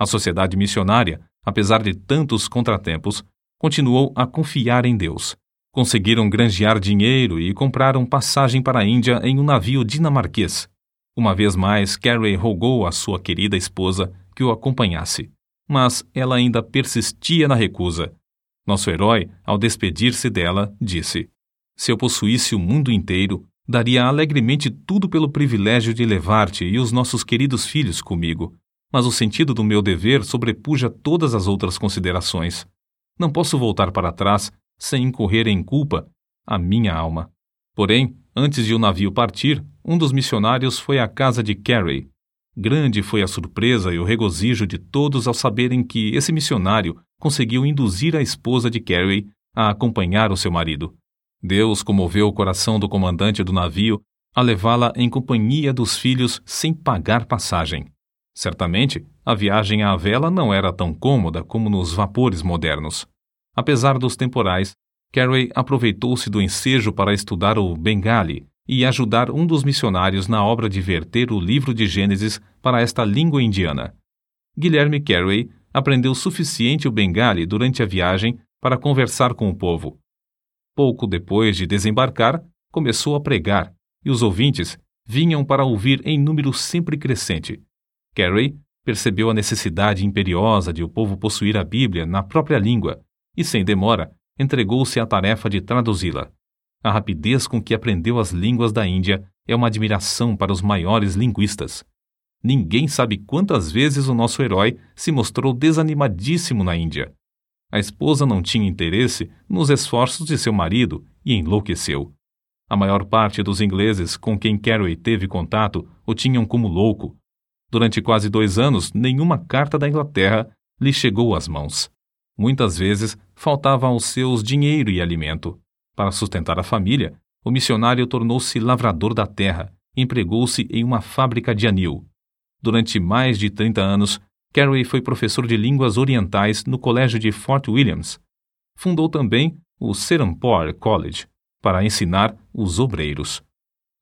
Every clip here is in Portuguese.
A sociedade missionária, apesar de tantos contratempos, continuou a confiar em Deus. Conseguiram granjear dinheiro e compraram passagem para a Índia em um navio dinamarquês. Uma vez mais, Carey rogou à sua querida esposa que o acompanhasse, mas ela ainda persistia na recusa. Nosso herói, ao despedir-se dela, disse: Se eu possuísse o mundo inteiro, daria alegremente tudo pelo privilégio de levar-te e os nossos queridos filhos comigo. Mas o sentido do meu dever sobrepuja todas as outras considerações. Não posso voltar para trás sem incorrer em culpa a minha alma. Porém, antes de o navio partir, um dos missionários foi à casa de Carey. Grande foi a surpresa e o regozijo de todos ao saberem que esse missionário conseguiu induzir a esposa de Carey a acompanhar o seu marido. Deus comoveu o coração do comandante do navio a levá-la em companhia dos filhos sem pagar passagem. Certamente, a viagem à vela não era tão cômoda como nos vapores modernos. Apesar dos temporais, Carey aproveitou-se do ensejo para estudar o Bengali e ajudar um dos missionários na obra de verter o livro de Gênesis para esta língua indiana. Guilherme Carey aprendeu suficiente o Bengali durante a viagem para conversar com o povo. Pouco depois de desembarcar, começou a pregar, e os ouvintes vinham para ouvir em número sempre crescente. Carey percebeu a necessidade imperiosa de o povo possuir a Bíblia na própria língua e, sem demora, entregou-se à tarefa de traduzi-la. A rapidez com que aprendeu as línguas da Índia é uma admiração para os maiores linguistas. Ninguém sabe quantas vezes o nosso herói se mostrou desanimadíssimo na Índia. A esposa não tinha interesse nos esforços de seu marido e enlouqueceu. A maior parte dos ingleses com quem Carey teve contato o tinham como louco. Durante quase dois anos, nenhuma carta da Inglaterra lhe chegou às mãos. Muitas vezes faltava aos seus dinheiro e alimento. Para sustentar a família, o missionário tornou-se lavrador da terra, empregou-se em uma fábrica de anil. Durante mais de 30 anos, Carey foi professor de línguas orientais no Colégio de Fort Williams. Fundou também o Serampore College para ensinar os obreiros.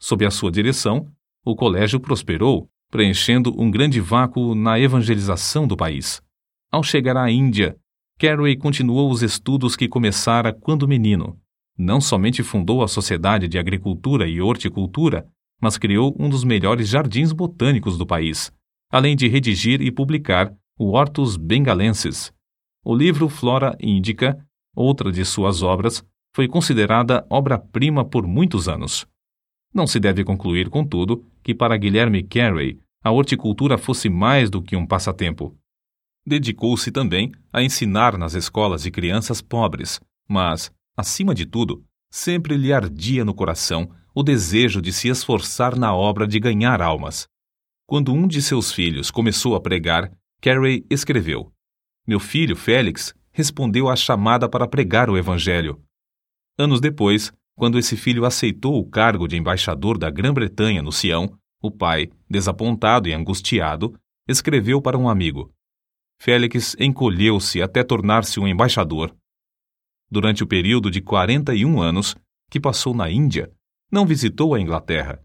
Sob a sua direção, o colégio prosperou, preenchendo um grande vácuo na evangelização do país. Ao chegar à Índia, Carey continuou os estudos que começara quando menino. Não somente fundou a Sociedade de Agricultura e Horticultura, mas criou um dos melhores jardins botânicos do país, além de redigir e publicar o Hortus Bengalensis. O livro Flora Indica, outra de suas obras, foi considerada obra-prima por muitos anos. Não se deve concluir, contudo, que para Guilherme Carey a horticultura fosse mais do que um passatempo. Dedicou-se também a ensinar nas escolas de crianças pobres, mas, acima de tudo, sempre lhe ardia no coração o desejo de se esforçar na obra de ganhar almas. Quando um de seus filhos começou a pregar, Carey escreveu: Meu filho Félix respondeu à chamada para pregar o Evangelho. Anos depois, quando esse filho aceitou o cargo de embaixador da Grã-Bretanha no Sião, o pai, desapontado e angustiado, escreveu para um amigo: Félix encolheu-se até tornar-se um embaixador. Durante o período de 41 anos que passou na Índia, não visitou a Inglaterra.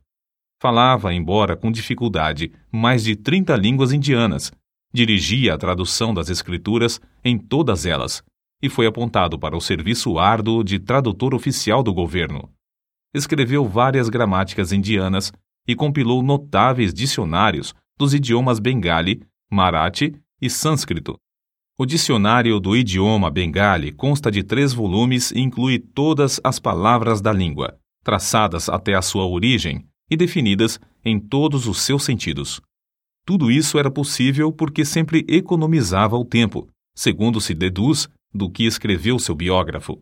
Falava, embora com dificuldade, mais de 30 línguas indianas, dirigia a tradução das escrituras em todas elas e foi apontado para o serviço árduo de tradutor oficial do governo. Escreveu várias gramáticas indianas e compilou notáveis dicionários dos idiomas bengali, marathi e sânscrito. O dicionário do idioma bengali consta de três volumes e inclui todas as palavras da língua, traçadas até a sua origem e definidas em todos os seus sentidos. Tudo isso era possível porque sempre economizava o tempo, segundo se deduz do que escreveu seu biógrafo.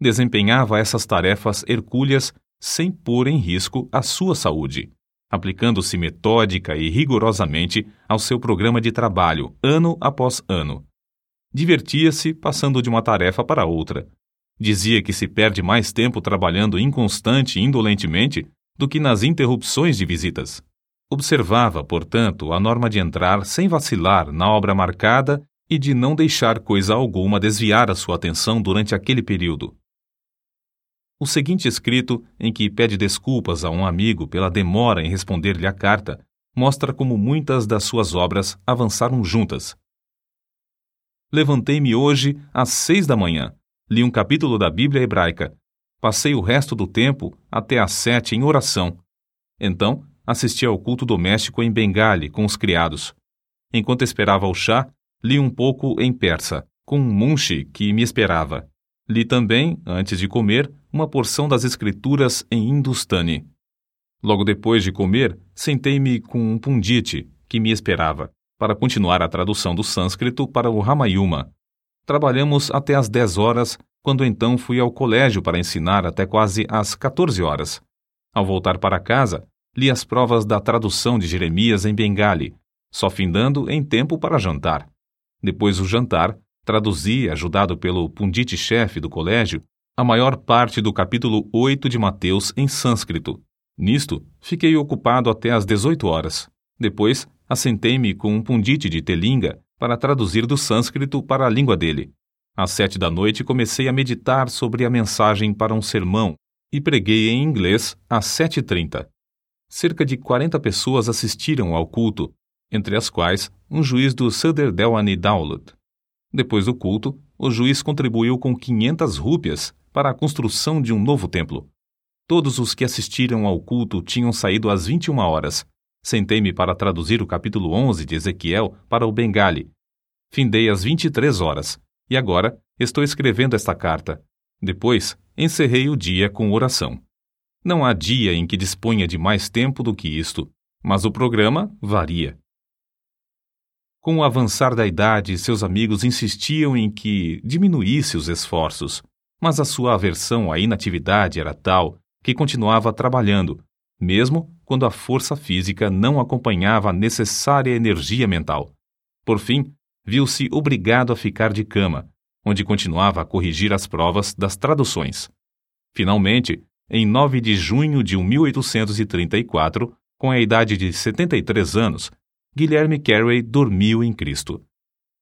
Desempenhava essas tarefas hercúleas sem pôr em risco a sua saúde aplicando-se metódica e rigorosamente ao seu programa de trabalho, ano após ano. Divertia-se passando de uma tarefa para outra. Dizia que se perde mais tempo trabalhando inconstante e indolentemente do que nas interrupções de visitas. Observava, portanto, a norma de entrar sem vacilar na obra marcada e de não deixar coisa alguma desviar a sua atenção durante aquele período. O seguinte escrito, em que pede desculpas a um amigo pela demora em responder-lhe a carta, mostra como muitas das suas obras avançaram juntas. Levantei-me hoje às seis da manhã, li um capítulo da Bíblia hebraica, passei o resto do tempo até às sete em oração. Então, assisti ao culto doméstico em Bengali com os criados. Enquanto esperava o chá, li um pouco em persa, com um munshi que me esperava. Li também, antes de comer, uma porção das escrituras em hindustani. Logo depois de comer, sentei-me com um pundite que me esperava, para continuar a tradução do sânscrito para o Ramayuma. Trabalhamos até às 10 horas, quando então fui ao colégio para ensinar até quase às 14 horas. Ao voltar para casa, li as provas da tradução de Jeremias em Bengali, só findando em tempo para jantar. Depois do jantar, traduzi, ajudado pelo pundite-chefe do colégio, a maior parte do capítulo 8 de Mateus em sânscrito. Nisto, fiquei ocupado até às 18 horas. Depois, assentei-me com um pundite de Telinga para traduzir do sânscrito para a língua dele. Às sete da noite comecei a meditar sobre a mensagem para um sermão e preguei em inglês às sete e trinta. Cerca de quarenta pessoas assistiram ao culto, entre as quais um juiz do Sadr Delwani Dawlat. Depois do culto, o juiz contribuiu com 500 rúpias para a construção de um novo templo. Todos os que assistiram ao culto tinham saído às 21 horas. Sentei-me para traduzir o capítulo 11 de Ezequiel para o Bengali. Findei às 23 horas, e agora estou escrevendo esta carta. Depois, encerrei o dia com oração. Não há dia em que disponha de mais tempo do que isto, mas o programa varia. Com o avançar da idade, seus amigos insistiam em que diminuísse os esforços, mas a sua aversão à inatividade era tal que continuava trabalhando, mesmo quando a força física não acompanhava a necessária energia mental. Por fim, viu-se obrigado a ficar de cama, onde continuava a corrigir as provas das traduções. Finalmente, em 9 de junho de 1834, com a idade de 73 anos, Guilherme Carey dormiu em Cristo.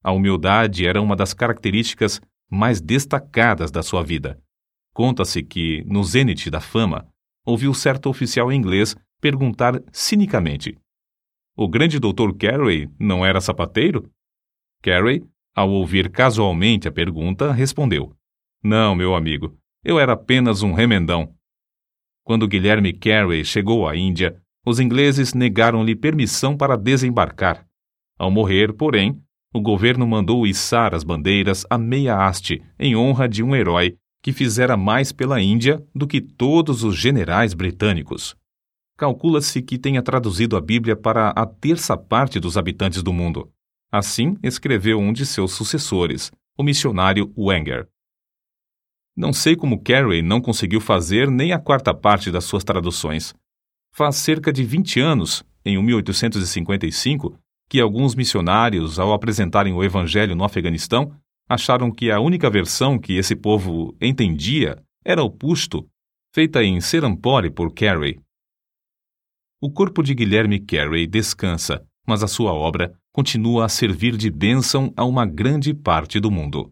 A humildade era uma das características mais destacadas da sua vida. Conta-se que, no zênite da fama, ouviu certo oficial inglês perguntar cinicamente: O grande doutor Carey não era sapateiro? Carey, ao ouvir casualmente a pergunta, respondeu: Não, meu amigo, eu era apenas um remendão. Quando Guilherme Carey chegou à Índia, os ingleses negaram-lhe permissão para desembarcar. Ao morrer, porém, o governo mandou içar as bandeiras a meia haste em honra de um herói que fizera mais pela Índia do que todos os generais britânicos. Calcula-se que tenha traduzido a Bíblia para a terça parte dos habitantes do mundo. Assim escreveu um de seus sucessores, o missionário Wenger. Não sei como Carey não conseguiu fazer nem a quarta parte das suas traduções, Faz cerca de 20 anos, em 1855, que alguns missionários, ao apresentarem o Evangelho no Afeganistão, acharam que a única versão que esse povo entendia era o Pushto, feita em Serampore por Carey. O corpo de Guilherme Carey descansa, mas a sua obra continua a servir de bênção a uma grande parte do mundo.